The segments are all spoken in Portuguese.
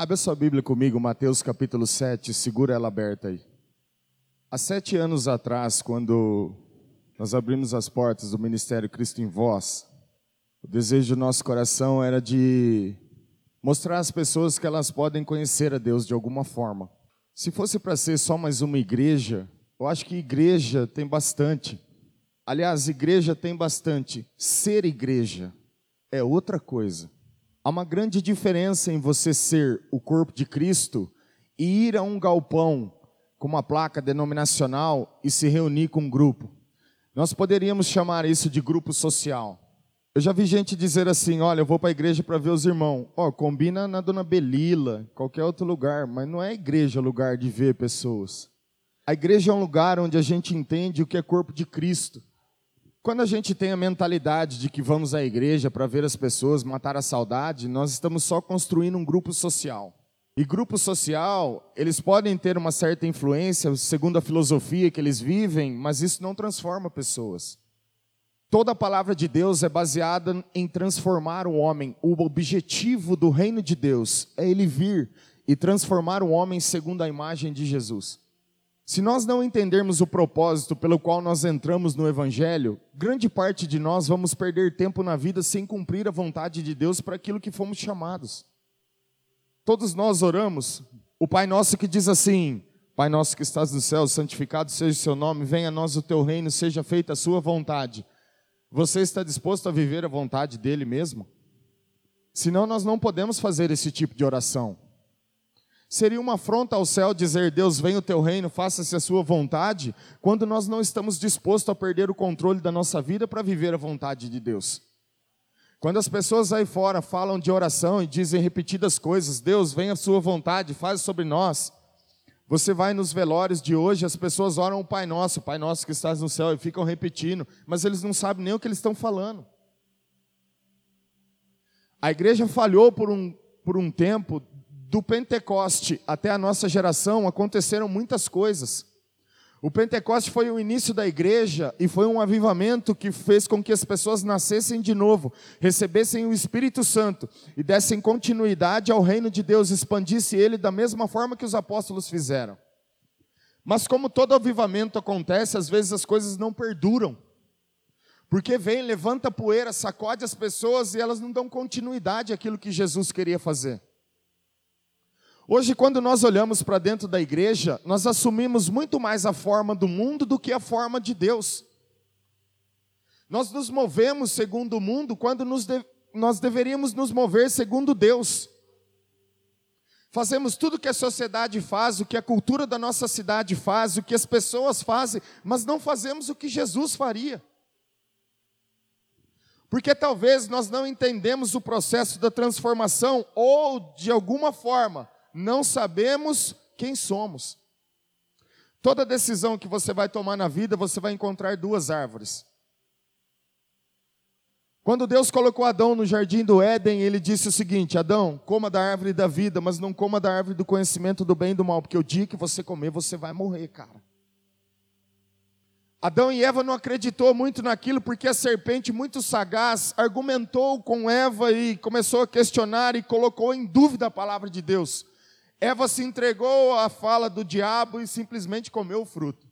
Abra sua Bíblia comigo, Mateus capítulo 7, segura ela aberta aí. Há sete anos atrás, quando nós abrimos as portas do Ministério Cristo em Voz, o desejo do nosso coração era de mostrar às pessoas que elas podem conhecer a Deus de alguma forma. Se fosse para ser só mais uma igreja, eu acho que igreja tem bastante. Aliás, igreja tem bastante. Ser igreja é outra coisa. Há uma grande diferença em você ser o corpo de Cristo e ir a um galpão com uma placa denominacional e se reunir com um grupo. Nós poderíamos chamar isso de grupo social. Eu já vi gente dizer assim: olha, eu vou para a igreja para ver os irmãos. Ó, oh, combina na Dona Belila, qualquer outro lugar, mas não é igreja lugar de ver pessoas. A igreja é um lugar onde a gente entende o que é corpo de Cristo. Quando a gente tem a mentalidade de que vamos à igreja para ver as pessoas, matar a saudade, nós estamos só construindo um grupo social. E grupo social, eles podem ter uma certa influência, segundo a filosofia que eles vivem, mas isso não transforma pessoas. Toda a palavra de Deus é baseada em transformar o homem. O objetivo do reino de Deus é ele vir e transformar o homem segundo a imagem de Jesus. Se nós não entendermos o propósito pelo qual nós entramos no Evangelho, grande parte de nós vamos perder tempo na vida sem cumprir a vontade de Deus para aquilo que fomos chamados. Todos nós oramos, o Pai Nosso que diz assim: Pai Nosso que estás no céu, santificado seja o seu nome, venha a nós o teu reino, seja feita a sua vontade. Você está disposto a viver a vontade dele mesmo? Senão nós não podemos fazer esse tipo de oração. Seria uma afronta ao céu dizer: Deus, venha o teu reino, faça-se a sua vontade, quando nós não estamos dispostos a perder o controle da nossa vida para viver a vontade de Deus. Quando as pessoas aí fora falam de oração e dizem repetidas coisas: Deus, venha a sua vontade, faz sobre nós. Você vai nos velórios de hoje, as pessoas oram o Pai Nosso, Pai Nosso que estás no céu, e ficam repetindo, mas eles não sabem nem o que eles estão falando. A igreja falhou por um, por um tempo do Pentecoste até a nossa geração aconteceram muitas coisas. O Pentecoste foi o início da igreja e foi um avivamento que fez com que as pessoas nascessem de novo, recebessem o Espírito Santo e dessem continuidade ao reino de Deus, expandisse ele da mesma forma que os apóstolos fizeram. Mas como todo avivamento acontece, às vezes as coisas não perduram. Porque vem, levanta poeira, sacode as pessoas e elas não dão continuidade àquilo que Jesus queria fazer. Hoje, quando nós olhamos para dentro da igreja, nós assumimos muito mais a forma do mundo do que a forma de Deus. Nós nos movemos segundo o mundo quando de... nós deveríamos nos mover segundo Deus. Fazemos tudo o que a sociedade faz, o que a cultura da nossa cidade faz, o que as pessoas fazem, mas não fazemos o que Jesus faria. Porque talvez nós não entendemos o processo da transformação ou, de alguma forma, não sabemos quem somos. Toda decisão que você vai tomar na vida, você vai encontrar duas árvores. Quando Deus colocou Adão no jardim do Éden, ele disse o seguinte: Adão, coma da árvore da vida, mas não coma da árvore do conhecimento do bem e do mal, porque o dia que você comer, você vai morrer, cara. Adão e Eva não acreditou muito naquilo porque a serpente muito sagaz argumentou com Eva e começou a questionar e colocou em dúvida a palavra de Deus. Eva se entregou à fala do diabo e simplesmente comeu o fruto.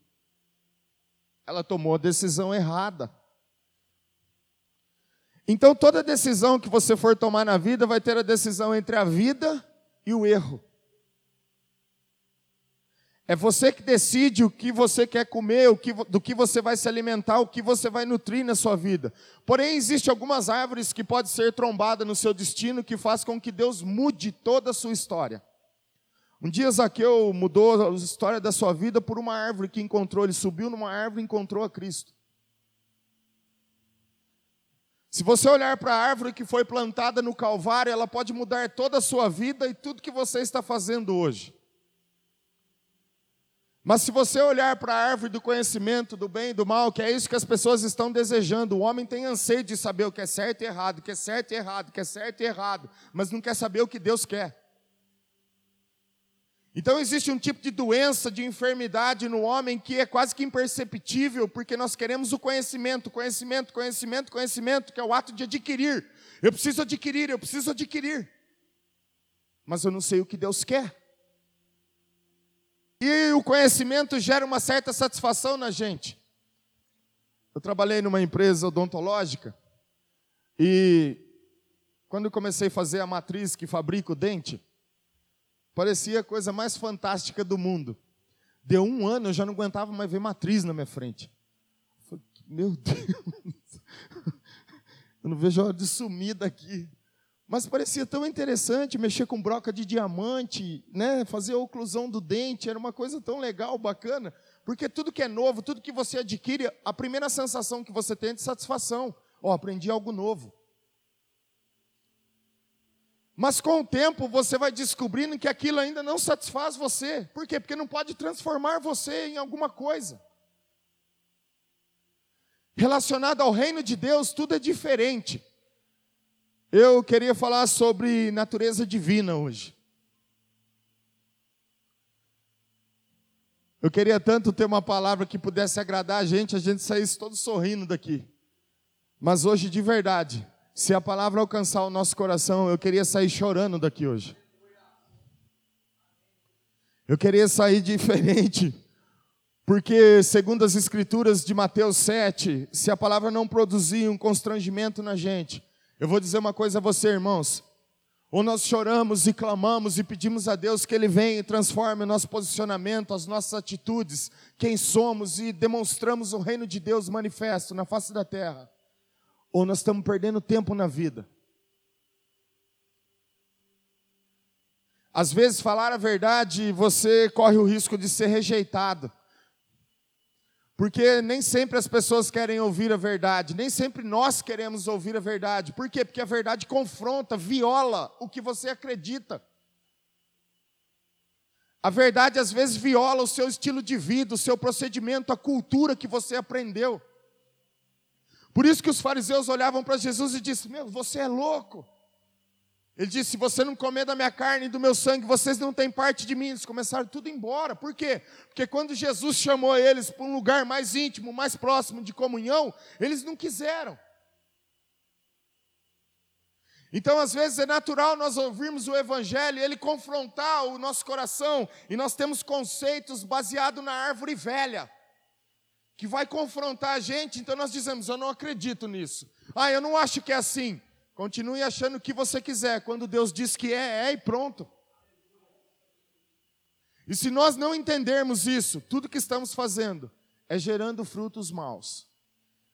Ela tomou a decisão errada. Então, toda decisão que você for tomar na vida vai ter a decisão entre a vida e o erro. É você que decide o que você quer comer, o que, do que você vai se alimentar, o que você vai nutrir na sua vida. Porém, existem algumas árvores que podem ser trombadas no seu destino que faz com que Deus mude toda a sua história. Um dia Zaqueu mudou a história da sua vida por uma árvore que encontrou. Ele subiu numa árvore e encontrou a Cristo. Se você olhar para a árvore que foi plantada no Calvário, ela pode mudar toda a sua vida e tudo que você está fazendo hoje. Mas se você olhar para a árvore do conhecimento do bem e do mal, que é isso que as pessoas estão desejando, o homem tem anseio de saber o que é certo e errado, o que é certo e errado, o que é certo e errado, mas não quer saber o que Deus quer. Então existe um tipo de doença, de enfermidade no homem que é quase que imperceptível, porque nós queremos o conhecimento, conhecimento, conhecimento, conhecimento, que é o ato de adquirir. Eu preciso adquirir, eu preciso adquirir. mas eu não sei o que Deus quer. E o conhecimento gera uma certa satisfação na gente. Eu trabalhei numa empresa odontológica e quando comecei a fazer a matriz que fabrica o dente, parecia a coisa mais fantástica do mundo. Deu um ano, eu já não aguentava mais ver matriz na minha frente. Falei, meu Deus, eu não vejo a hora de sumir daqui. Mas parecia tão interessante mexer com broca de diamante, né? fazer a oclusão do dente, era uma coisa tão legal, bacana. Porque tudo que é novo, tudo que você adquire, a primeira sensação que você tem é de satisfação. Ó, oh, aprendi algo novo. Mas com o tempo você vai descobrindo que aquilo ainda não satisfaz você. Por quê? Porque não pode transformar você em alguma coisa. Relacionado ao reino de Deus, tudo é diferente. Eu queria falar sobre natureza divina hoje. Eu queria tanto ter uma palavra que pudesse agradar a gente, a gente saísse todo sorrindo daqui. Mas hoje, de verdade, se a palavra alcançar o nosso coração, eu queria sair chorando daqui hoje. Eu queria sair diferente, porque, segundo as Escrituras de Mateus 7, se a palavra não produzir um constrangimento na gente, eu vou dizer uma coisa a você, irmãos. Ou nós choramos e clamamos e pedimos a Deus que Ele venha e transforme o nosso posicionamento, as nossas atitudes, quem somos e demonstramos o reino de Deus manifesto na face da terra. Ou nós estamos perdendo tempo na vida. Às vezes, falar a verdade, você corre o risco de ser rejeitado. Porque nem sempre as pessoas querem ouvir a verdade, nem sempre nós queremos ouvir a verdade. Por quê? Porque a verdade confronta, viola o que você acredita. A verdade às vezes viola o seu estilo de vida, o seu procedimento, a cultura que você aprendeu. Por isso que os fariseus olhavam para Jesus e disseram: Meu, você é louco. Ele disse: Se você não comer da minha carne e do meu sangue, vocês não têm parte de mim. Eles começaram tudo embora. Por quê? Porque quando Jesus chamou eles para um lugar mais íntimo, mais próximo de comunhão, eles não quiseram. Então, às vezes, é natural nós ouvirmos o Evangelho e ele confrontar o nosso coração, e nós temos conceitos baseados na árvore velha, que vai confrontar a gente, então nós dizemos: Eu não acredito nisso. Ah, eu não acho que é assim. Continue achando o que você quiser. Quando Deus diz que é, é e pronto. E se nós não entendermos isso, tudo que estamos fazendo é gerando frutos maus.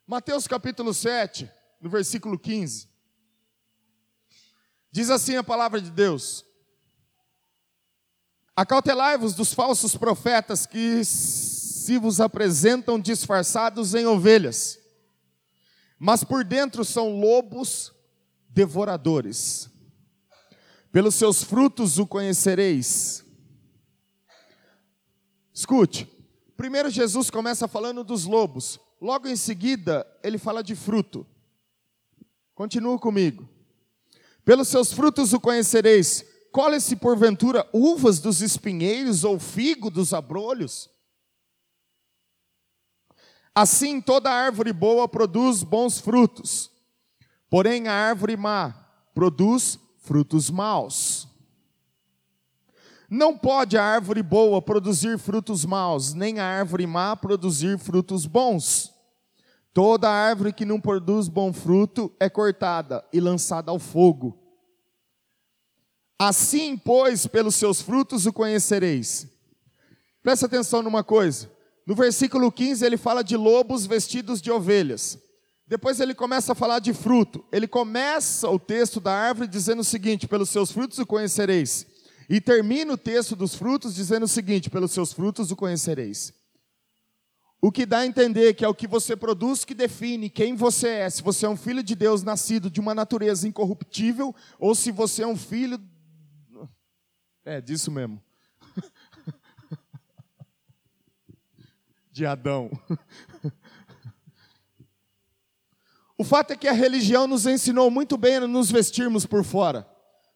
Mateus capítulo 7, no versículo 15. Diz assim a palavra de Deus: Acautelai-vos dos falsos profetas que se vos apresentam disfarçados em ovelhas, mas por dentro são lobos devoradores. Pelos seus frutos o conhecereis. Escute, primeiro Jesus começa falando dos lobos, logo em seguida ele fala de fruto. Continua comigo. Pelos seus frutos o conhecereis. Colhe-se porventura uvas dos espinheiros ou figo dos abrolhos? Assim toda árvore boa produz bons frutos Porém, a árvore má produz frutos maus. Não pode a árvore boa produzir frutos maus, nem a árvore má produzir frutos bons. Toda árvore que não produz bom fruto é cortada e lançada ao fogo. Assim, pois, pelos seus frutos o conhecereis. Presta atenção numa coisa. No versículo 15 ele fala de lobos vestidos de ovelhas. Depois ele começa a falar de fruto. Ele começa o texto da árvore dizendo o seguinte: pelos seus frutos o conhecereis. E termina o texto dos frutos dizendo o seguinte: pelos seus frutos o conhecereis. O que dá a entender que é o que você produz que define quem você é, se você é um filho de Deus nascido de uma natureza incorruptível ou se você é um filho. É, disso mesmo. De Adão. O fato é que a religião nos ensinou muito bem a nos vestirmos por fora.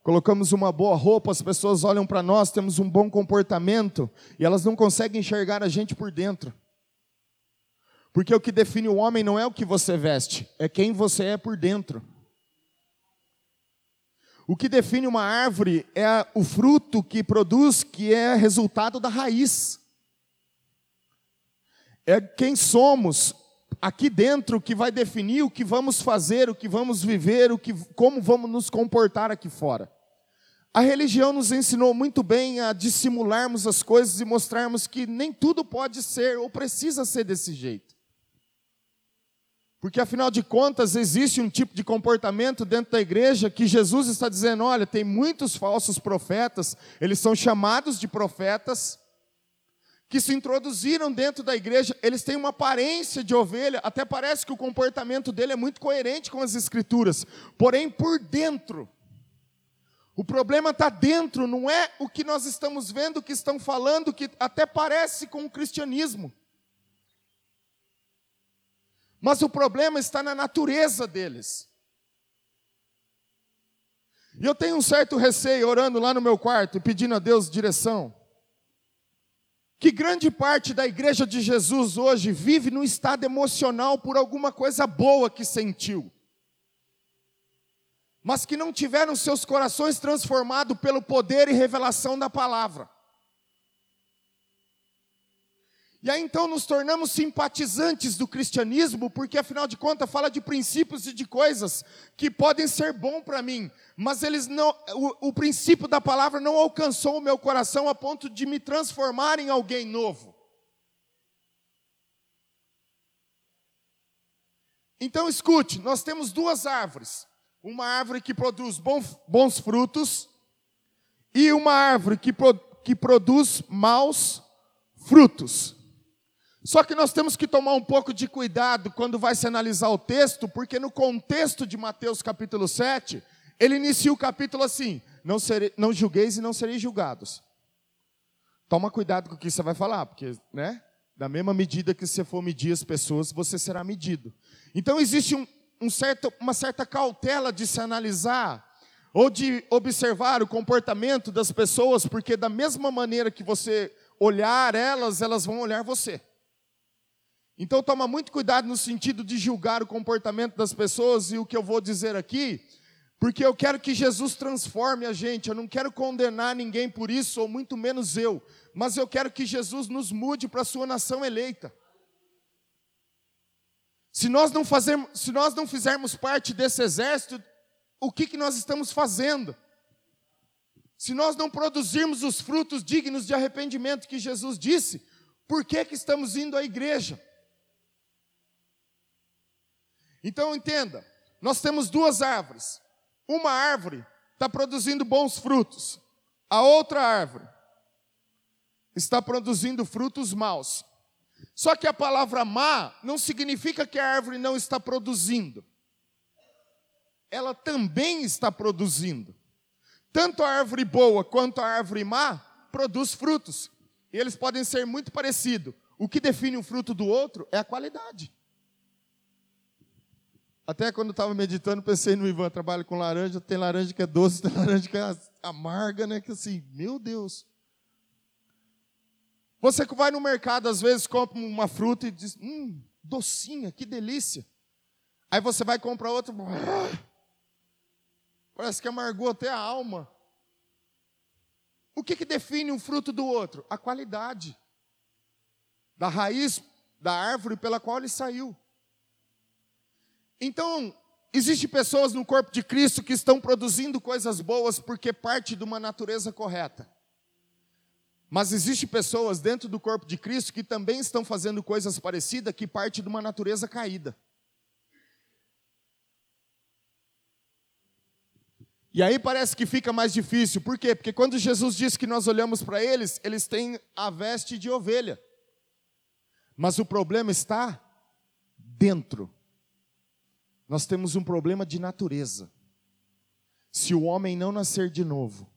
Colocamos uma boa roupa, as pessoas olham para nós, temos um bom comportamento e elas não conseguem enxergar a gente por dentro. Porque o que define o homem não é o que você veste, é quem você é por dentro. O que define uma árvore é o fruto que produz, que é resultado da raiz. É quem somos aqui dentro que vai definir o que vamos fazer, o que vamos viver, o que, como vamos nos comportar aqui fora. A religião nos ensinou muito bem a dissimularmos as coisas e mostrarmos que nem tudo pode ser ou precisa ser desse jeito. Porque afinal de contas, existe um tipo de comportamento dentro da igreja que Jesus está dizendo: olha, tem muitos falsos profetas, eles são chamados de profetas, que se introduziram dentro da igreja, eles têm uma aparência de ovelha, até parece que o comportamento dele é muito coerente com as escrituras, porém por dentro, o problema está dentro, não é o que nós estamos vendo, que estão falando, que até parece com o cristianismo. Mas o problema está na natureza deles. E eu tenho um certo receio, orando lá no meu quarto pedindo a Deus direção, que grande parte da igreja de Jesus hoje vive num estado emocional por alguma coisa boa que sentiu mas que não tiveram seus corações transformados pelo poder e revelação da palavra. E aí então nos tornamos simpatizantes do cristianismo, porque afinal de contas fala de princípios e de coisas que podem ser bom para mim, mas eles não, o, o princípio da palavra não alcançou o meu coração a ponto de me transformar em alguém novo. Então escute, nós temos duas árvores uma árvore que produz bons, bons frutos e uma árvore que, pro, que produz maus frutos. Só que nós temos que tomar um pouco de cuidado quando vai se analisar o texto, porque no contexto de Mateus capítulo 7, ele inicia o capítulo assim: não, serei, não julgueis e não sereis julgados. Toma cuidado com o que você vai falar, porque, né? Da mesma medida que você for medir as pessoas, você será medido. Então existe um, um certo, uma certa cautela de se analisar ou de observar o comportamento das pessoas, porque da mesma maneira que você olhar elas, elas vão olhar você. Então toma muito cuidado no sentido de julgar o comportamento das pessoas e o que eu vou dizer aqui, porque eu quero que Jesus transforme a gente, eu não quero condenar ninguém por isso, ou muito menos eu, mas eu quero que Jesus nos mude para a sua nação eleita. Se nós não, fazermos, se nós não fizermos parte desse exército, o que, que nós estamos fazendo? Se nós não produzirmos os frutos dignos de arrependimento que Jesus disse, por que, que estamos indo à igreja? Então entenda, nós temos duas árvores. Uma árvore está produzindo bons frutos, a outra árvore está produzindo frutos maus. Só que a palavra má não significa que a árvore não está produzindo. Ela também está produzindo. Tanto a árvore boa quanto a árvore má produz frutos. E eles podem ser muito parecidos. O que define um fruto do outro é a qualidade. Até quando estava meditando, pensei no Ivan, trabalha com laranja, tem laranja que é doce, tem laranja que é amarga, né? Que assim, meu Deus. Você que vai no mercado, às vezes, compra uma fruta e diz: Hum, docinha, que delícia. Aí você vai comprar outra. Parece que amargou até a alma. O que, que define um fruto do outro? A qualidade da raiz da árvore pela qual ele saiu. Então, existem pessoas no corpo de Cristo que estão produzindo coisas boas porque parte de uma natureza correta. Mas existe pessoas dentro do corpo de Cristo que também estão fazendo coisas parecidas que parte de uma natureza caída. E aí parece que fica mais difícil. Por quê? Porque quando Jesus diz que nós olhamos para eles, eles têm a veste de ovelha. Mas o problema está dentro. Nós temos um problema de natureza. Se o homem não nascer de novo,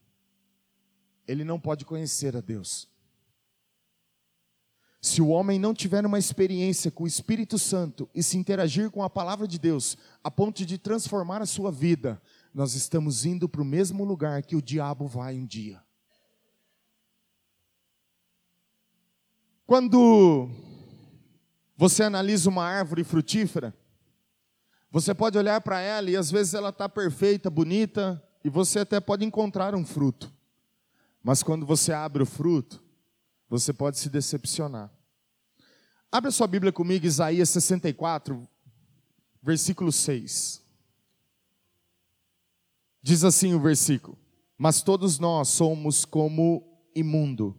ele não pode conhecer a Deus. Se o homem não tiver uma experiência com o Espírito Santo e se interagir com a palavra de Deus, a ponto de transformar a sua vida, nós estamos indo para o mesmo lugar que o diabo vai um dia. Quando você analisa uma árvore frutífera, você pode olhar para ela e às vezes ela está perfeita, bonita, e você até pode encontrar um fruto. Mas quando você abre o fruto, você pode se decepcionar. Abra sua Bíblia comigo, Isaías 64, versículo 6. Diz assim o versículo: Mas todos nós somos como imundo,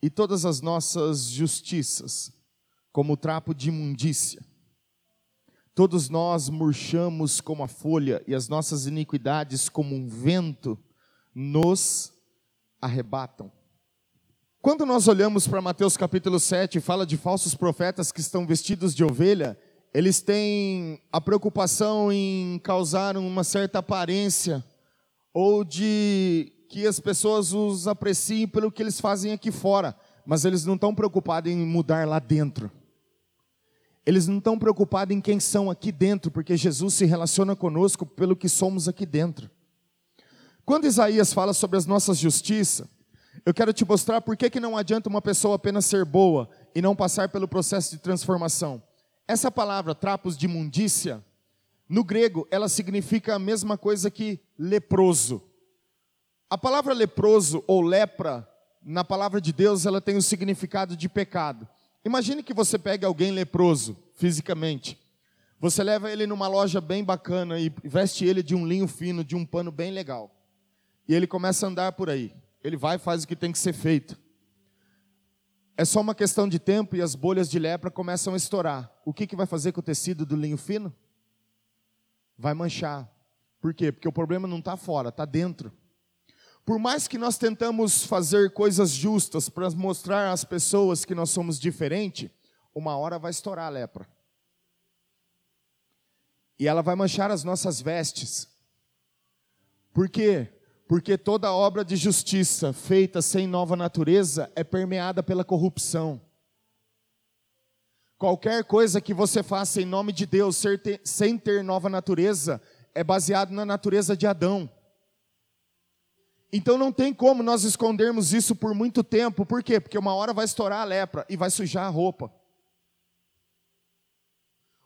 e todas as nossas justiças como trapo de imundícia. Todos nós murchamos como a folha, e as nossas iniquidades, como um vento, nos arrebatam. Quando nós olhamos para Mateus capítulo 7 e fala de falsos profetas que estão vestidos de ovelha, eles têm a preocupação em causar uma certa aparência ou de que as pessoas os apreciem pelo que eles fazem aqui fora, mas eles não estão preocupados em mudar lá dentro. Eles não estão preocupados em quem são aqui dentro, porque Jesus se relaciona conosco pelo que somos aqui dentro. Quando Isaías fala sobre as nossas justiças, eu quero te mostrar por que, que não adianta uma pessoa apenas ser boa e não passar pelo processo de transformação. Essa palavra, trapos de imundícia, no grego, ela significa a mesma coisa que leproso. A palavra leproso ou lepra, na palavra de Deus, ela tem o significado de pecado. Imagine que você pegue alguém leproso, fisicamente. Você leva ele numa loja bem bacana e veste ele de um linho fino, de um pano bem legal. E ele começa a andar por aí. Ele vai e faz o que tem que ser feito. É só uma questão de tempo e as bolhas de lepra começam a estourar. O que, que vai fazer com o tecido do linho fino? Vai manchar. Por quê? Porque o problema não está fora, está dentro. Por mais que nós tentamos fazer coisas justas para mostrar às pessoas que nós somos diferentes, uma hora vai estourar a lepra. E ela vai manchar as nossas vestes. Por quê? Porque toda obra de justiça feita sem nova natureza é permeada pela corrupção. Qualquer coisa que você faça em nome de Deus sem ter nova natureza é baseado na natureza de Adão. Então não tem como nós escondermos isso por muito tempo. Por quê? Porque uma hora vai estourar a lepra e vai sujar a roupa.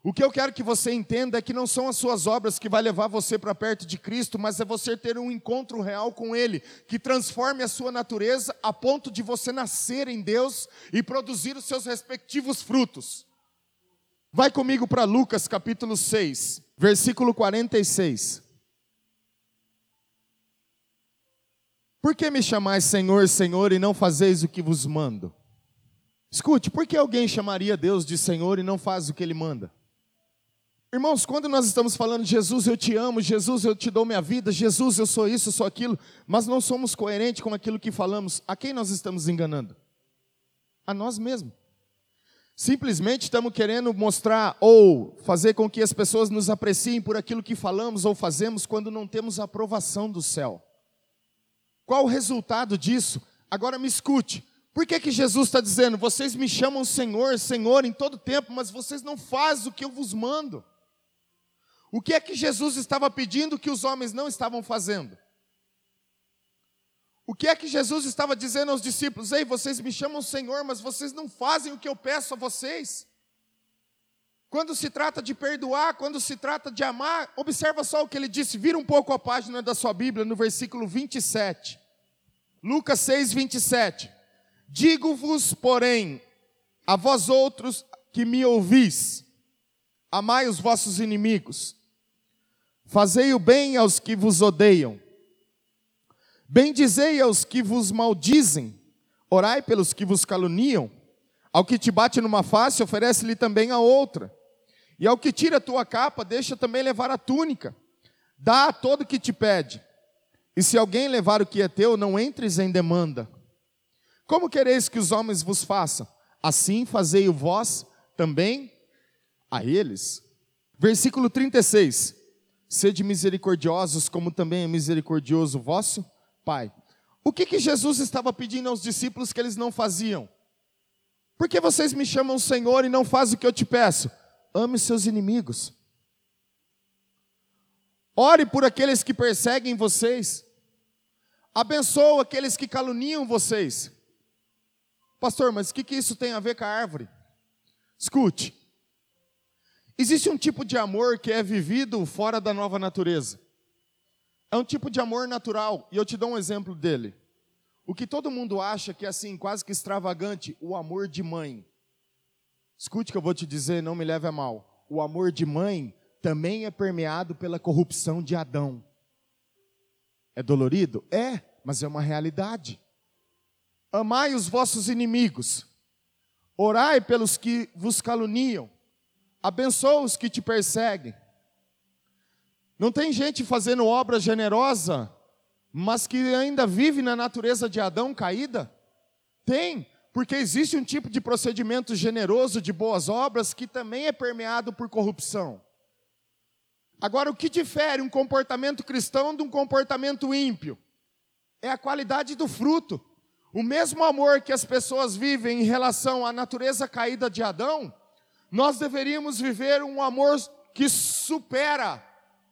O que eu quero que você entenda é que não são as suas obras que vai levar você para perto de Cristo, mas é você ter um encontro real com Ele, que transforme a sua natureza a ponto de você nascer em Deus e produzir os seus respectivos frutos. Vai comigo para Lucas capítulo 6, versículo 46. Por que me chamais Senhor, Senhor e não fazeis o que vos mando? Escute, por que alguém chamaria Deus de Senhor e não faz o que Ele manda? Irmãos, quando nós estamos falando, Jesus, eu te amo, Jesus, eu te dou minha vida, Jesus, eu sou isso, eu sou aquilo, mas não somos coerentes com aquilo que falamos, a quem nós estamos enganando? A nós mesmos. Simplesmente estamos querendo mostrar ou fazer com que as pessoas nos apreciem por aquilo que falamos ou fazemos quando não temos a aprovação do céu. Qual o resultado disso? Agora me escute. Por que, que Jesus está dizendo, vocês me chamam Senhor, Senhor em todo tempo, mas vocês não fazem o que eu vos mando? O que é que Jesus estava pedindo que os homens não estavam fazendo? O que é que Jesus estava dizendo aos discípulos? Ei, vocês me chamam Senhor, mas vocês não fazem o que eu peço a vocês. Quando se trata de perdoar, quando se trata de amar, observa só o que ele disse, vira um pouco a página da sua Bíblia, no versículo 27. Lucas 6, 27. Digo-vos, porém, a vós outros que me ouvis, amai os vossos inimigos, Fazei o bem aos que vos odeiam. Bendizei aos que vos maldizem. Orai pelos que vos caluniam. Ao que te bate numa face, oferece-lhe também a outra. E ao que tira a tua capa, deixa também levar a túnica. Dá a todo que te pede. E se alguém levar o que é teu, não entres em demanda. Como quereis que os homens vos façam? Assim fazei o vós também a eles. Versículo 36. Sede misericordiosos, como também é misericordioso o vosso Pai. O que, que Jesus estava pedindo aos discípulos que eles não faziam? Por que vocês me chamam Senhor e não fazem o que eu te peço? Ame seus inimigos. Ore por aqueles que perseguem vocês. Abençoe aqueles que caluniam vocês. Pastor, mas o que, que isso tem a ver com a árvore? Escute. Existe um tipo de amor que é vivido fora da nova natureza. É um tipo de amor natural, e eu te dou um exemplo dele. O que todo mundo acha que é assim, quase que extravagante, o amor de mãe. Escute o que eu vou te dizer, não me leve a mal. O amor de mãe também é permeado pela corrupção de Adão. É dolorido? É, mas é uma realidade. Amai os vossos inimigos, orai pelos que vos caluniam, abençoa os que te perseguem. Não tem gente fazendo obra generosa, mas que ainda vive na natureza de Adão caída? Tem, porque existe um tipo de procedimento generoso de boas obras que também é permeado por corrupção. Agora, o que difere um comportamento cristão de um comportamento ímpio? É a qualidade do fruto. O mesmo amor que as pessoas vivem em relação à natureza caída de Adão, nós deveríamos viver um amor que supera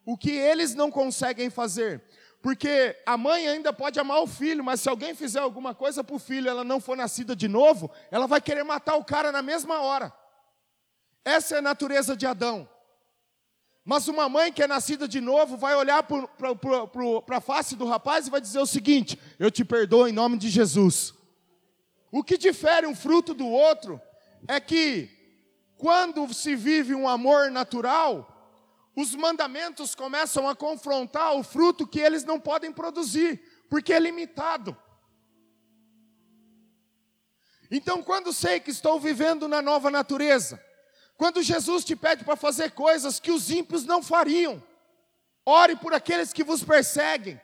o que eles não conseguem fazer. Porque a mãe ainda pode amar o filho, mas se alguém fizer alguma coisa para o filho, ela não for nascida de novo, ela vai querer matar o cara na mesma hora. Essa é a natureza de Adão. Mas uma mãe que é nascida de novo vai olhar para a face do rapaz e vai dizer o seguinte: Eu te perdoo em nome de Jesus. O que difere um fruto do outro é que, quando se vive um amor natural, os mandamentos começam a confrontar o fruto que eles não podem produzir, porque é limitado. Então, quando sei que estou vivendo na nova natureza, quando Jesus te pede para fazer coisas que os ímpios não fariam, ore por aqueles que vos perseguem.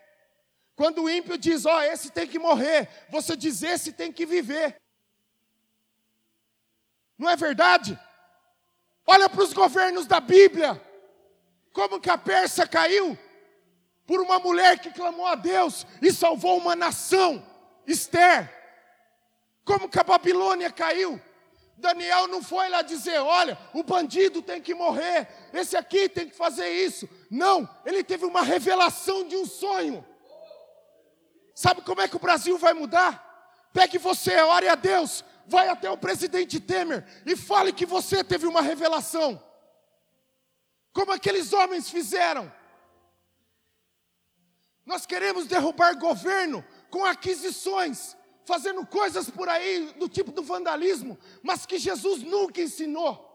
Quando o ímpio diz, ó, oh, esse tem que morrer, você diz, esse tem que viver. Não é verdade? Olha para os governos da Bíblia. Como que a Pérsia caiu? Por uma mulher que clamou a Deus e salvou uma nação, Esther. Como que a Babilônia caiu? Daniel não foi lá dizer: olha, o bandido tem que morrer, esse aqui tem que fazer isso. Não, ele teve uma revelação de um sonho. Sabe como é que o Brasil vai mudar? Pegue você, ore a Deus, vai até o presidente Temer e fale que você teve uma revelação. Como aqueles homens fizeram. Nós queremos derrubar governo com aquisições fazendo coisas por aí do tipo do vandalismo, mas que Jesus nunca ensinou.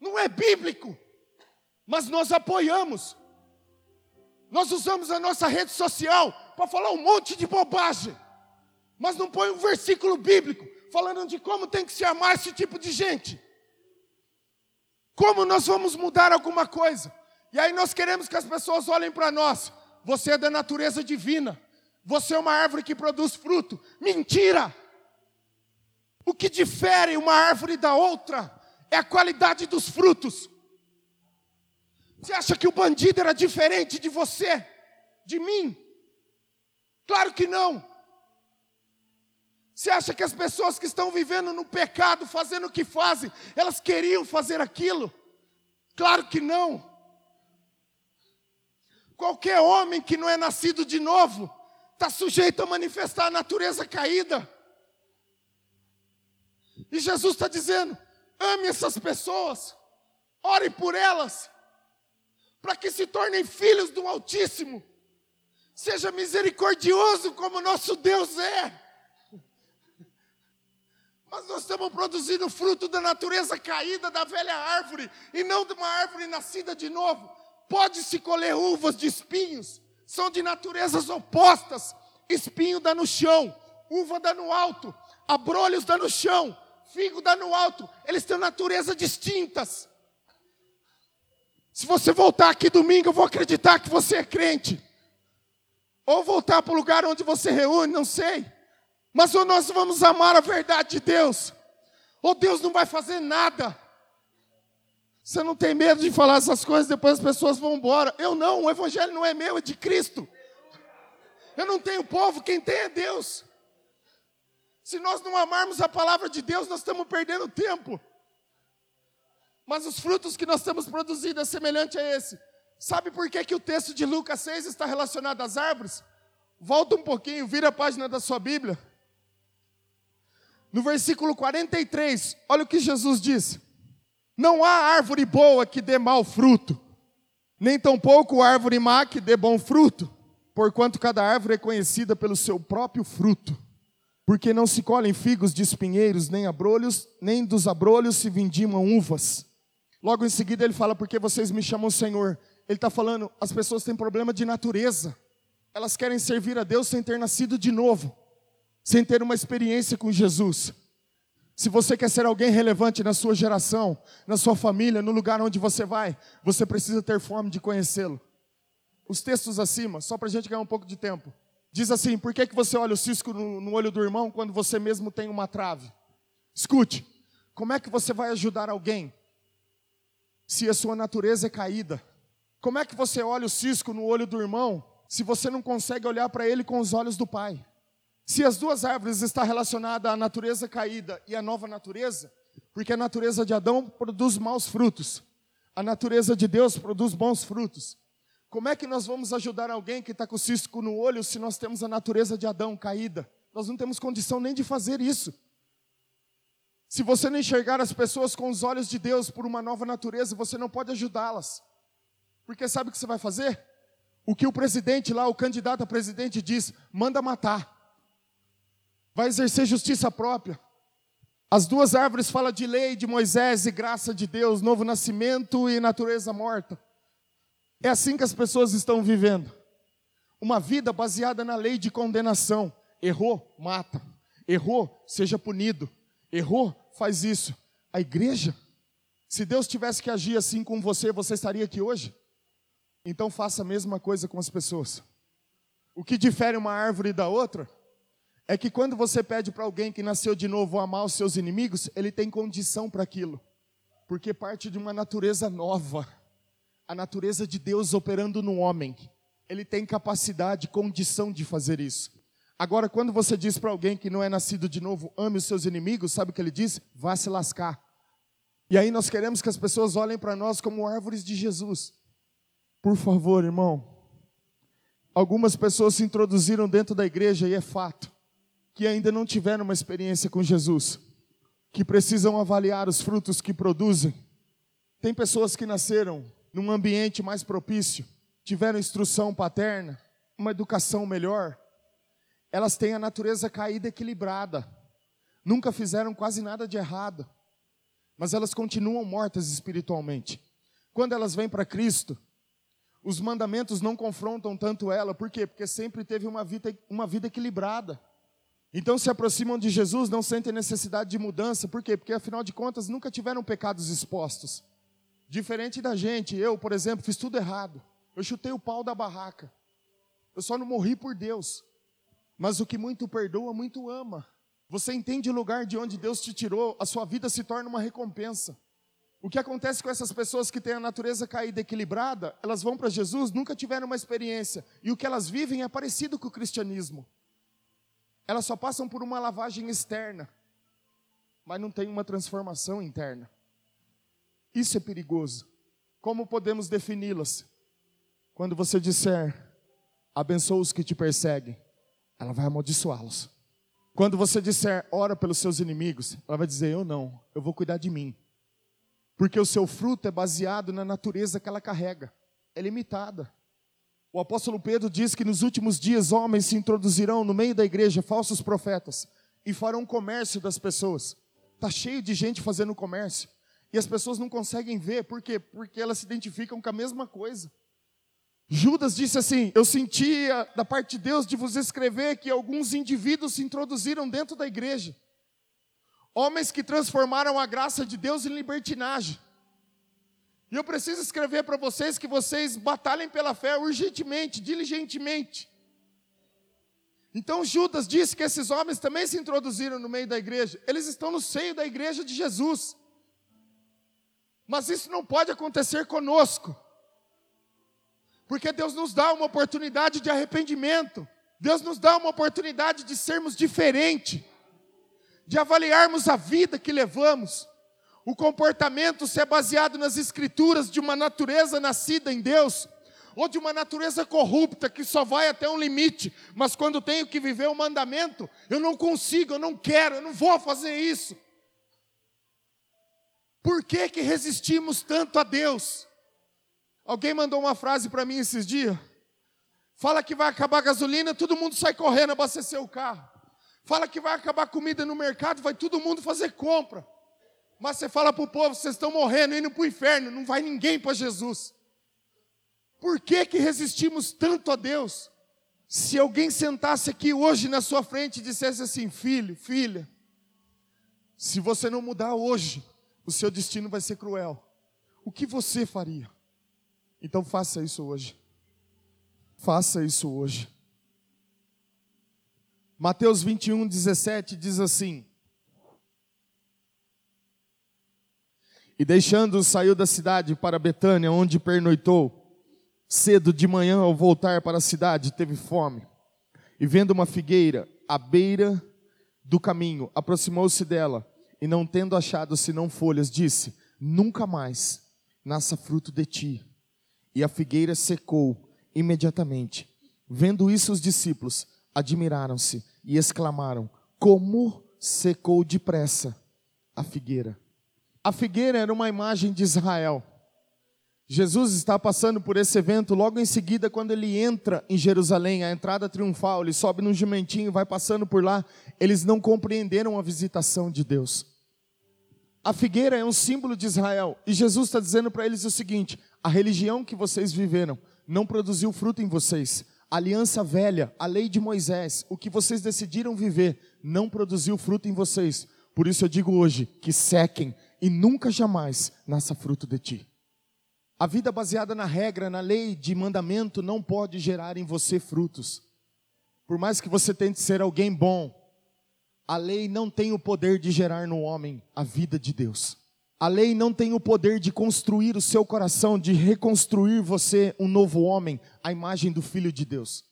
Não é bíblico, mas nós apoiamos. Nós usamos a nossa rede social para falar um monte de bobagem, mas não põe um versículo bíblico falando de como tem que se amar esse tipo de gente. Como nós vamos mudar alguma coisa? E aí nós queremos que as pessoas olhem para nós. Você é da natureza divina. Você é uma árvore que produz fruto. Mentira! O que difere uma árvore da outra é a qualidade dos frutos. Você acha que o bandido era diferente de você, de mim? Claro que não. Você acha que as pessoas que estão vivendo no pecado, fazendo o que fazem, elas queriam fazer aquilo? Claro que não. Qualquer homem que não é nascido de novo, está sujeito a manifestar a natureza caída. E Jesus está dizendo: ame essas pessoas, ore por elas, para que se tornem filhos do Altíssimo. Seja misericordioso como nosso Deus é. Mas nós estamos produzindo fruto da natureza caída da velha árvore e não de uma árvore nascida de novo. Pode-se colher uvas de espinhos, são de naturezas opostas. Espinho dá no chão, uva dá no alto, abrolhos dá no chão, figo dá no alto. Eles têm natureza distintas. Se você voltar aqui domingo, eu vou acreditar que você é crente. Ou voltar para o lugar onde você reúne, não sei. Mas ou nós vamos amar a verdade de Deus, ou Deus não vai fazer nada. Você não tem medo de falar essas coisas, depois as pessoas vão embora. Eu não, o evangelho não é meu, é de Cristo. Eu não tenho povo, quem tem é Deus. Se nós não amarmos a palavra de Deus, nós estamos perdendo tempo. Mas os frutos que nós estamos produzindo é semelhante a esse. Sabe por que, que o texto de Lucas 6 está relacionado às árvores? Volta um pouquinho, vira a página da sua Bíblia. No versículo 43, olha o que Jesus diz: Não há árvore boa que dê mau fruto, Nem tampouco árvore má que dê bom fruto, porquanto cada árvore é conhecida pelo seu próprio fruto. Porque não se colhem figos de espinheiros, nem abrolhos, nem dos abrolhos se vindimam uvas. Logo em seguida ele fala, porque vocês me chamam Senhor. Ele está falando, as pessoas têm problema de natureza. Elas querem servir a Deus sem ter nascido de novo, sem ter uma experiência com Jesus. Se você quer ser alguém relevante na sua geração, na sua família, no lugar onde você vai, você precisa ter fome de conhecê-lo. Os textos acima, só para a gente ganhar um pouco de tempo. Diz assim: por que, que você olha o cisco no, no olho do irmão quando você mesmo tem uma trave? Escute, como é que você vai ajudar alguém se a sua natureza é caída? Como é que você olha o cisco no olho do irmão se você não consegue olhar para ele com os olhos do Pai? Se as duas árvores estão relacionadas à natureza caída e à nova natureza, porque a natureza de Adão produz maus frutos, a natureza de Deus produz bons frutos. Como é que nós vamos ajudar alguém que está com cisco no olho se nós temos a natureza de Adão caída? Nós não temos condição nem de fazer isso. Se você não enxergar as pessoas com os olhos de Deus por uma nova natureza, você não pode ajudá-las. Porque sabe o que você vai fazer? O que o presidente lá, o candidato a presidente diz: manda matar. Vai exercer justiça própria. As duas árvores falam de lei de Moisés e graça de Deus, novo nascimento e natureza morta. É assim que as pessoas estão vivendo. Uma vida baseada na lei de condenação. Errou, mata. Errou, seja punido. Errou, faz isso. A igreja, se Deus tivesse que agir assim com você, você estaria aqui hoje? Então faça a mesma coisa com as pessoas. O que difere uma árvore da outra é que quando você pede para alguém que nasceu de novo amar os seus inimigos, ele tem condição para aquilo, porque parte de uma natureza nova a natureza de Deus operando no homem. Ele tem capacidade, condição de fazer isso. Agora, quando você diz para alguém que não é nascido de novo, ame os seus inimigos, sabe o que ele diz? Vá se lascar. E aí nós queremos que as pessoas olhem para nós como árvores de Jesus. Por favor, irmão. Algumas pessoas se introduziram dentro da igreja e é fato que ainda não tiveram uma experiência com Jesus, que precisam avaliar os frutos que produzem. Tem pessoas que nasceram num ambiente mais propício, tiveram instrução paterna, uma educação melhor, elas têm a natureza caída equilibrada. Nunca fizeram quase nada de errado, mas elas continuam mortas espiritualmente. Quando elas vêm para Cristo, os mandamentos não confrontam tanto ela, por quê? Porque sempre teve uma vida, uma vida equilibrada. Então se aproximam de Jesus, não sentem necessidade de mudança, por quê? Porque afinal de contas nunca tiveram pecados expostos. Diferente da gente, eu, por exemplo, fiz tudo errado. Eu chutei o pau da barraca. Eu só não morri por Deus. Mas o que muito perdoa, muito ama. Você entende o lugar de onde Deus te tirou, a sua vida se torna uma recompensa. O que acontece com essas pessoas que têm a natureza caída equilibrada, elas vão para Jesus, nunca tiveram uma experiência, e o que elas vivem é parecido com o cristianismo. Elas só passam por uma lavagem externa, mas não tem uma transformação interna. Isso é perigoso. Como podemos defini-las? Quando você disser, abençoa os que te perseguem, ela vai amaldiçoá-los. Quando você disser, ora pelos seus inimigos, ela vai dizer, eu não, eu vou cuidar de mim. Porque o seu fruto é baseado na natureza que ela carrega, é limitada. O apóstolo Pedro diz que nos últimos dias homens se introduzirão no meio da igreja, falsos profetas, e farão comércio das pessoas. Está cheio de gente fazendo comércio. E as pessoas não conseguem ver, por quê? Porque elas se identificam com a mesma coisa. Judas disse assim: Eu sentia da parte de Deus de vos escrever que alguns indivíduos se introduziram dentro da igreja, homens que transformaram a graça de Deus em libertinagem. E eu preciso escrever para vocês que vocês batalhem pela fé urgentemente, diligentemente. Então Judas disse que esses homens também se introduziram no meio da igreja, eles estão no seio da igreja de Jesus. Mas isso não pode acontecer conosco. Porque Deus nos dá uma oportunidade de arrependimento. Deus nos dá uma oportunidade de sermos diferentes, de avaliarmos a vida que levamos. O comportamento ser baseado nas escrituras de uma natureza nascida em Deus, ou de uma natureza corrupta que só vai até um limite, mas quando tenho que viver o mandamento, eu não consigo, eu não quero, eu não vou fazer isso. Por que, que resistimos tanto a Deus? Alguém mandou uma frase para mim esses dias. Fala que vai acabar a gasolina, todo mundo sai correndo abastecer o carro. Fala que vai acabar a comida no mercado, vai todo mundo fazer compra. Mas você fala para o povo, vocês estão morrendo, indo para o inferno, não vai ninguém para Jesus. Por que, que resistimos tanto a Deus? Se alguém sentasse aqui hoje na sua frente e dissesse assim, filho, filha, se você não mudar hoje, o seu destino vai ser cruel. O que você faria? Então faça isso hoje. Faça isso hoje. Mateus 21, 17 diz assim: E deixando, saiu da cidade para Betânia, onde pernoitou. Cedo de manhã, ao voltar para a cidade, teve fome. E vendo uma figueira à beira do caminho, aproximou-se dela, e não tendo achado senão folhas, disse: Nunca mais nasça fruto de ti. E a figueira secou imediatamente. Vendo isso, os discípulos admiraram-se e exclamaram: Como secou depressa a figueira! A figueira era uma imagem de Israel. Jesus está passando por esse evento logo em seguida, quando ele entra em Jerusalém, a entrada triunfal, ele sobe num jumentinho vai passando por lá. Eles não compreenderam a visitação de Deus. A figueira é um símbolo de Israel, e Jesus está dizendo para eles o seguinte: a religião que vocês viveram não produziu fruto em vocês. A aliança velha, a lei de Moisés, o que vocês decidiram viver, não produziu fruto em vocês. Por isso eu digo hoje que sequem e nunca jamais nasça fruto de ti. A vida baseada na regra, na lei de mandamento, não pode gerar em você frutos. Por mais que você tente ser alguém bom, a lei não tem o poder de gerar no homem a vida de Deus. A lei não tem o poder de construir o seu coração, de reconstruir você um novo homem, a imagem do Filho de Deus.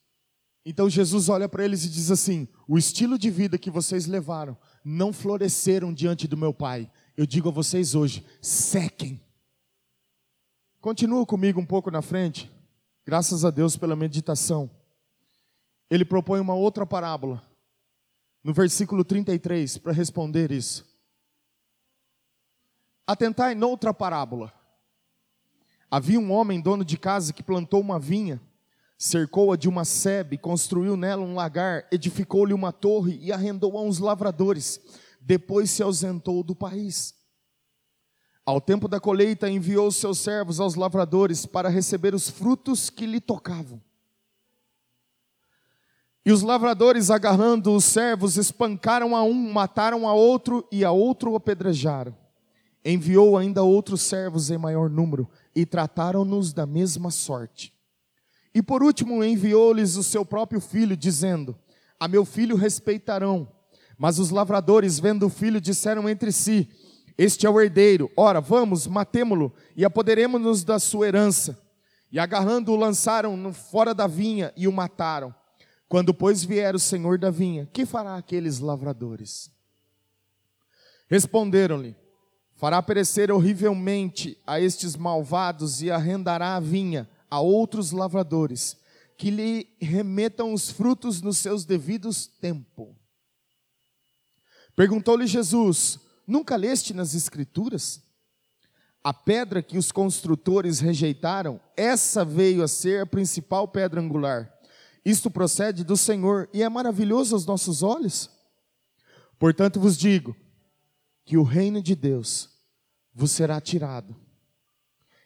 Então Jesus olha para eles e diz assim: o estilo de vida que vocês levaram não floresceram diante do meu Pai, eu digo a vocês hoje: sequem. Continua comigo um pouco na frente. Graças a Deus pela meditação. Ele propõe uma outra parábola. No versículo 33, para responder isso. Atentai noutra parábola. Havia um homem, dono de casa, que plantou uma vinha, cercou-a de uma sebe, construiu nela um lagar, edificou-lhe uma torre e arrendou a uns lavradores depois se ausentou do país. Ao tempo da colheita, enviou seus servos aos lavradores para receber os frutos que lhe tocavam. E os lavradores, agarrando os servos, espancaram a um, mataram a outro e a outro apedrejaram. Enviou ainda outros servos em maior número e trataram-nos da mesma sorte. E por último enviou-lhes o seu próprio filho, dizendo: A meu filho respeitarão. Mas os lavradores, vendo o filho, disseram entre si: Este é o herdeiro, ora, vamos, matemo-lo e apoderemos-nos da sua herança. E agarrando-o, lançaram-no fora da vinha e o mataram. Quando, pois, vier o senhor da vinha, que fará aqueles lavradores? Responderam-lhe: Fará perecer horrivelmente a estes malvados e arrendará a vinha a outros lavradores, que lhe remetam os frutos nos seus devidos tempos. Perguntou-lhe Jesus: Nunca leste nas Escrituras? A pedra que os construtores rejeitaram, essa veio a ser a principal pedra angular. Isto procede do Senhor e é maravilhoso aos nossos olhos. Portanto vos digo que o reino de Deus vos será tirado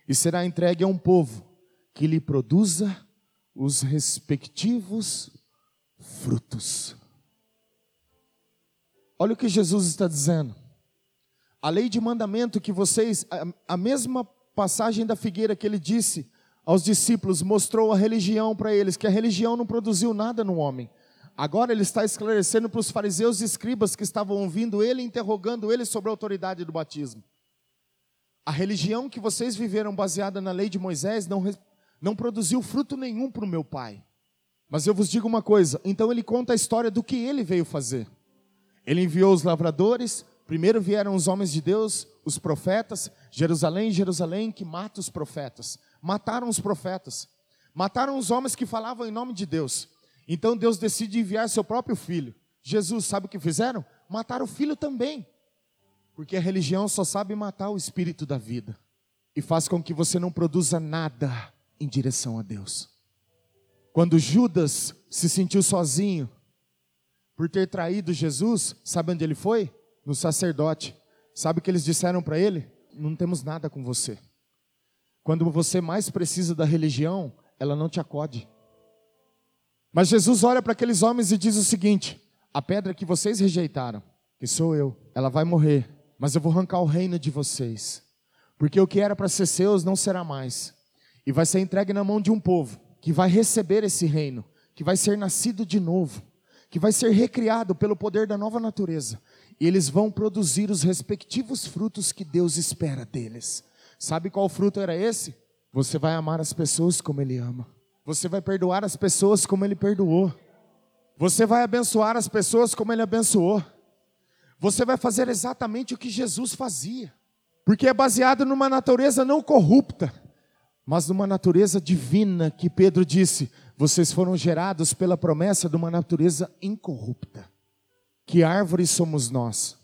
e será entregue a um povo que lhe produza os respectivos frutos. Olha o que Jesus está dizendo. A lei de mandamento que vocês, a, mesma passagem da figueira que ele disse aos discípulos, mostrou a religião para eles, que a religião não produziu nada no homem. Agora ele está esclarecendo para os fariseus e escribas que estavam ouvindo ele, interrogando ele sobre a autoridade do batismo. A religião que vocês viveram baseada na lei de Moisés não, não produziu fruto nenhum para o meu pai. Mas eu vos digo uma coisa: então ele conta a história do que ele veio fazer. Ele enviou os lavradores, primeiro vieram os homens de Deus, os profetas, Jerusalém, Jerusalém, que mata os profetas. Mataram os profetas. Mataram os homens que falavam em nome de Deus. Então Deus decide enviar seu próprio filho. Jesus, sabe o que fizeram? Mataram o filho também. Porque a religião só sabe matar o espírito da vida. e faz com que você não produza nada em direção a Deus. Quando Judas se sentiu sozinho por ter traído Jesus, sabe onde ele foi? No sacerdote. Sabe o que eles disseram para ele? Não temos nada com você. Quando você mais precisa da religião, ela não te acode. Mas Jesus olha para aqueles homens e diz o seguinte: a pedra que vocês rejeitaram, que sou eu, ela vai morrer, mas eu vou arrancar o reino de vocês. Porque o que era para ser seus não será mais, e vai ser entregue na mão de um povo que vai receber esse reino, que vai ser nascido de novo, que vai ser recriado pelo poder da nova natureza, e eles vão produzir os respectivos frutos que Deus espera deles. Sabe qual fruto era esse? Você vai amar as pessoas como Ele ama, você vai perdoar as pessoas como Ele perdoou, você vai abençoar as pessoas como Ele abençoou. Você vai fazer exatamente o que Jesus fazia. Porque é baseado numa natureza não corrupta, mas numa natureza divina que Pedro disse: vocês foram gerados pela promessa de uma natureza incorrupta. Que árvore somos nós?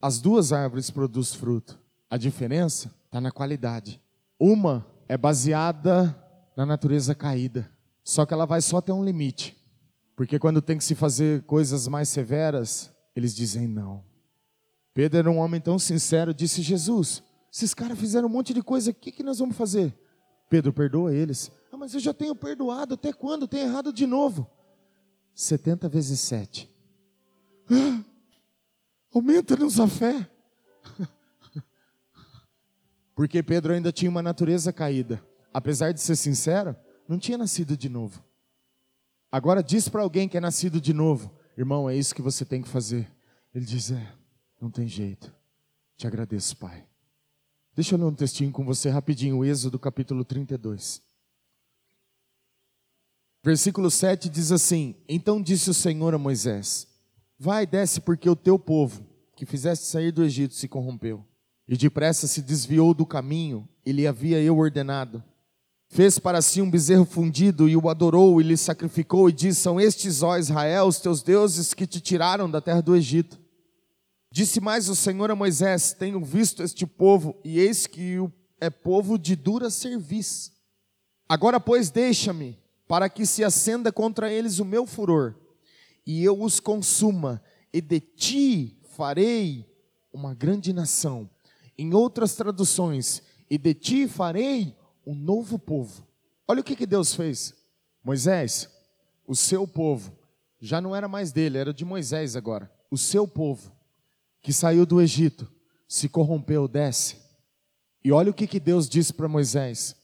As duas árvores produzem fruto. A diferença está na qualidade. Uma é baseada na natureza caída, só que ela vai só até um limite. Porque quando tem que se fazer coisas mais severas, eles dizem não. Pedro era um homem tão sincero, disse: Jesus, esses caras fizeram um monte de coisa, o que, que nós vamos fazer? Pedro, perdoa eles. Ah, mas eu já tenho perdoado, até quando? Tem errado de novo. 70 vezes 7. Ah, Aumenta-nos a fé. Porque Pedro ainda tinha uma natureza caída. Apesar de ser sincero, não tinha nascido de novo. Agora diz para alguém que é nascido de novo, irmão, é isso que você tem que fazer. Ele diz: É, não tem jeito. Te agradeço, Pai. Deixa eu ler um textinho com você rapidinho, Êxodo capítulo 32. Versículo 7 diz assim: Então disse o Senhor a Moisés: Vai, desce, porque o teu povo, que fizeste sair do Egito, se corrompeu, e depressa se desviou do caminho, e lhe havia eu ordenado fez para si um bezerro fundido e o adorou e lhe sacrificou e disse: São estes, ó Israel, os teus deuses que te tiraram da terra do Egito. Disse mais o Senhor a Moisés: Tenho visto este povo e eis que é povo de dura serviço. Agora, pois, deixa-me, para que se acenda contra eles o meu furor, e eu os consuma, e de ti farei uma grande nação. Em outras traduções, e de ti farei um novo povo. Olha o que, que Deus fez. Moisés, o seu povo, já não era mais dele, era de Moisés agora. O seu povo, que saiu do Egito, se corrompeu, desce. E olha o que, que Deus disse para Moisés: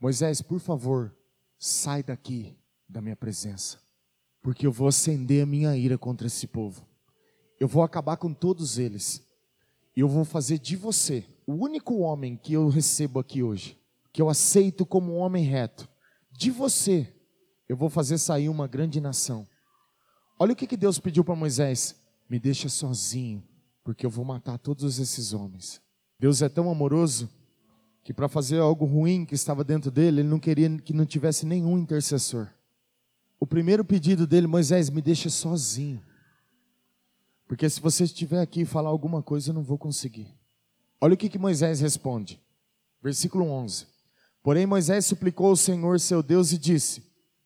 Moisés, por favor, sai daqui da minha presença, porque eu vou acender a minha ira contra esse povo. Eu vou acabar com todos eles. E eu vou fazer de você o único homem que eu recebo aqui hoje que eu aceito como um homem reto, de você eu vou fazer sair uma grande nação. Olha o que, que Deus pediu para Moisés: me deixa sozinho, porque eu vou matar todos esses homens. Deus é tão amoroso que para fazer algo ruim que estava dentro dele, ele não queria que não tivesse nenhum intercessor. O primeiro pedido dele, Moisés, me deixa sozinho. Porque se você estiver aqui e falar alguma coisa, eu não vou conseguir. Olha o que, que Moisés responde. Versículo 11. Porém, Moisés suplicou ao Senhor seu Deus e disse: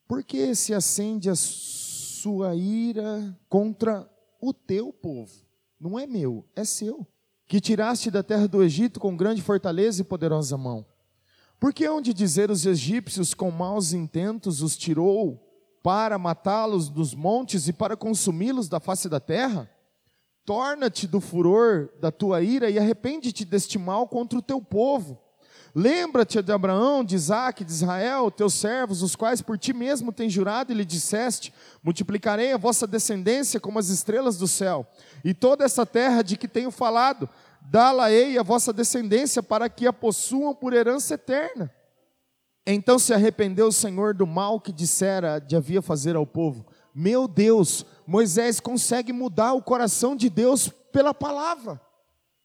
Por que se acende a sua ira contra o teu povo? Não é meu, é seu. Que tiraste da terra do Egito com grande fortaleza e poderosa mão. Porque onde dizer os egípcios com maus intentos os tirou para matá-los dos montes e para consumi-los da face da terra? Torna-te do furor da tua ira e arrepende-te deste mal contra o teu povo Lembra-te de Abraão, de Isaac, de Israel, teus servos, os quais por ti mesmo tens jurado e lhe disseste: Multiplicarei a vossa descendência como as estrelas do céu, e toda essa terra de que tenho falado, dá-la-ei a vossa descendência para que a possuam por herança eterna. Então se arrependeu o Senhor do mal que dissera de havia fazer ao povo. Meu Deus, Moisés consegue mudar o coração de Deus pela palavra.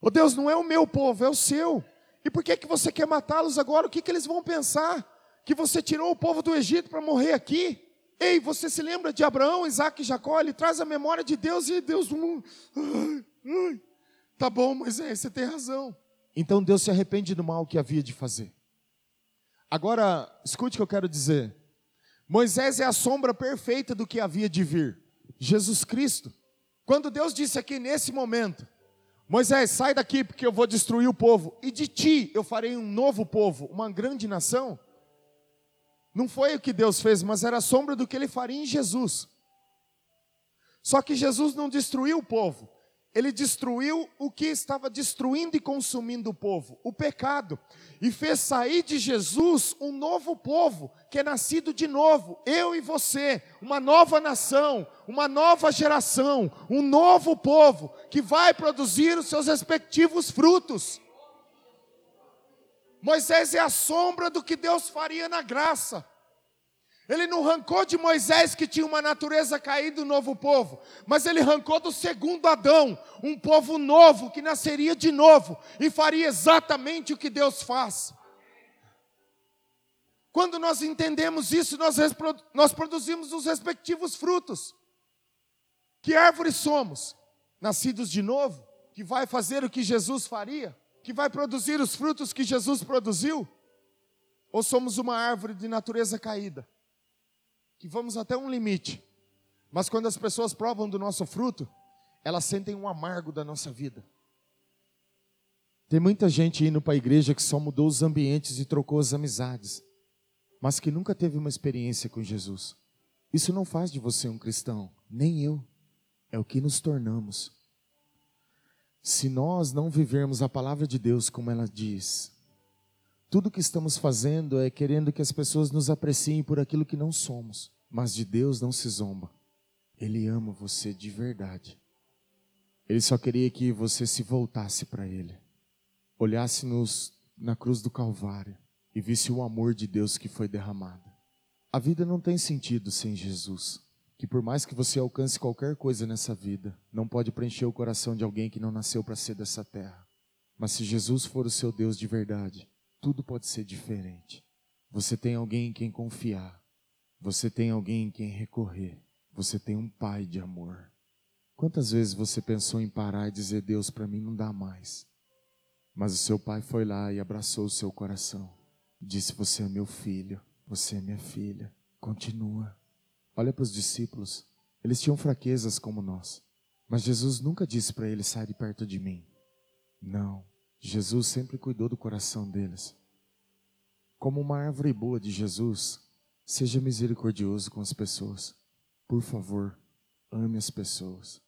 Oh, Deus não é o meu povo, é o seu. E por que, que você quer matá-los agora? O que, que eles vão pensar? Que você tirou o povo do Egito para morrer aqui? Ei, você se lembra de Abraão, Isaac e Jacó? Ele traz a memória de Deus e Deus. Tá bom, Moisés, você tem razão. Então Deus se arrepende do mal que havia de fazer. Agora, escute o que eu quero dizer. Moisés é a sombra perfeita do que havia de vir. Jesus Cristo. Quando Deus disse aqui nesse momento, Moisés, sai daqui porque eu vou destruir o povo, e de ti eu farei um novo povo, uma grande nação. Não foi o que Deus fez, mas era a sombra do que ele faria em Jesus. Só que Jesus não destruiu o povo, ele destruiu o que estava destruindo e consumindo o povo, o pecado, e fez sair de Jesus um novo povo, que é nascido de novo, eu e você, uma nova nação, uma nova geração, um novo povo, que vai produzir os seus respectivos frutos. Moisés é a sombra do que Deus faria na graça. Ele não arrancou de Moisés que tinha uma natureza caída, um novo povo, mas ele arrancou do segundo Adão, um povo novo que nasceria de novo e faria exatamente o que Deus faz. Quando nós entendemos isso, nós, nós produzimos os respectivos frutos. Que árvore somos? Nascidos de novo, que vai fazer o que Jesus faria, que vai produzir os frutos que Jesus produziu? Ou somos uma árvore de natureza caída? Que vamos até um limite, mas quando as pessoas provam do nosso fruto, elas sentem um amargo da nossa vida. Tem muita gente indo para a igreja que só mudou os ambientes e trocou as amizades, mas que nunca teve uma experiência com Jesus. Isso não faz de você um cristão, nem eu. É o que nos tornamos. Se nós não vivermos a palavra de Deus como ela diz, tudo que estamos fazendo é querendo que as pessoas nos apreciem por aquilo que não somos. Mas de Deus não se zomba. Ele ama você de verdade. Ele só queria que você se voltasse para Ele, olhasse nos, na cruz do Calvário e visse o amor de Deus que foi derramado. A vida não tem sentido sem Jesus. Que por mais que você alcance qualquer coisa nessa vida, não pode preencher o coração de alguém que não nasceu para ser dessa terra. Mas se Jesus for o seu Deus de verdade, tudo pode ser diferente. Você tem alguém em quem confiar. Você tem alguém em quem recorrer. Você tem um pai de amor. Quantas vezes você pensou em parar e dizer: Deus, para mim não dá mais. Mas o seu pai foi lá e abraçou o seu coração. Disse: Você é meu filho, você é minha filha. Continua. Olha para os discípulos. Eles tinham fraquezas como nós. Mas Jesus nunca disse para eles: Sai de perto de mim. Não. Jesus sempre cuidou do coração deles. Como uma árvore boa de Jesus, seja misericordioso com as pessoas. Por favor, ame as pessoas.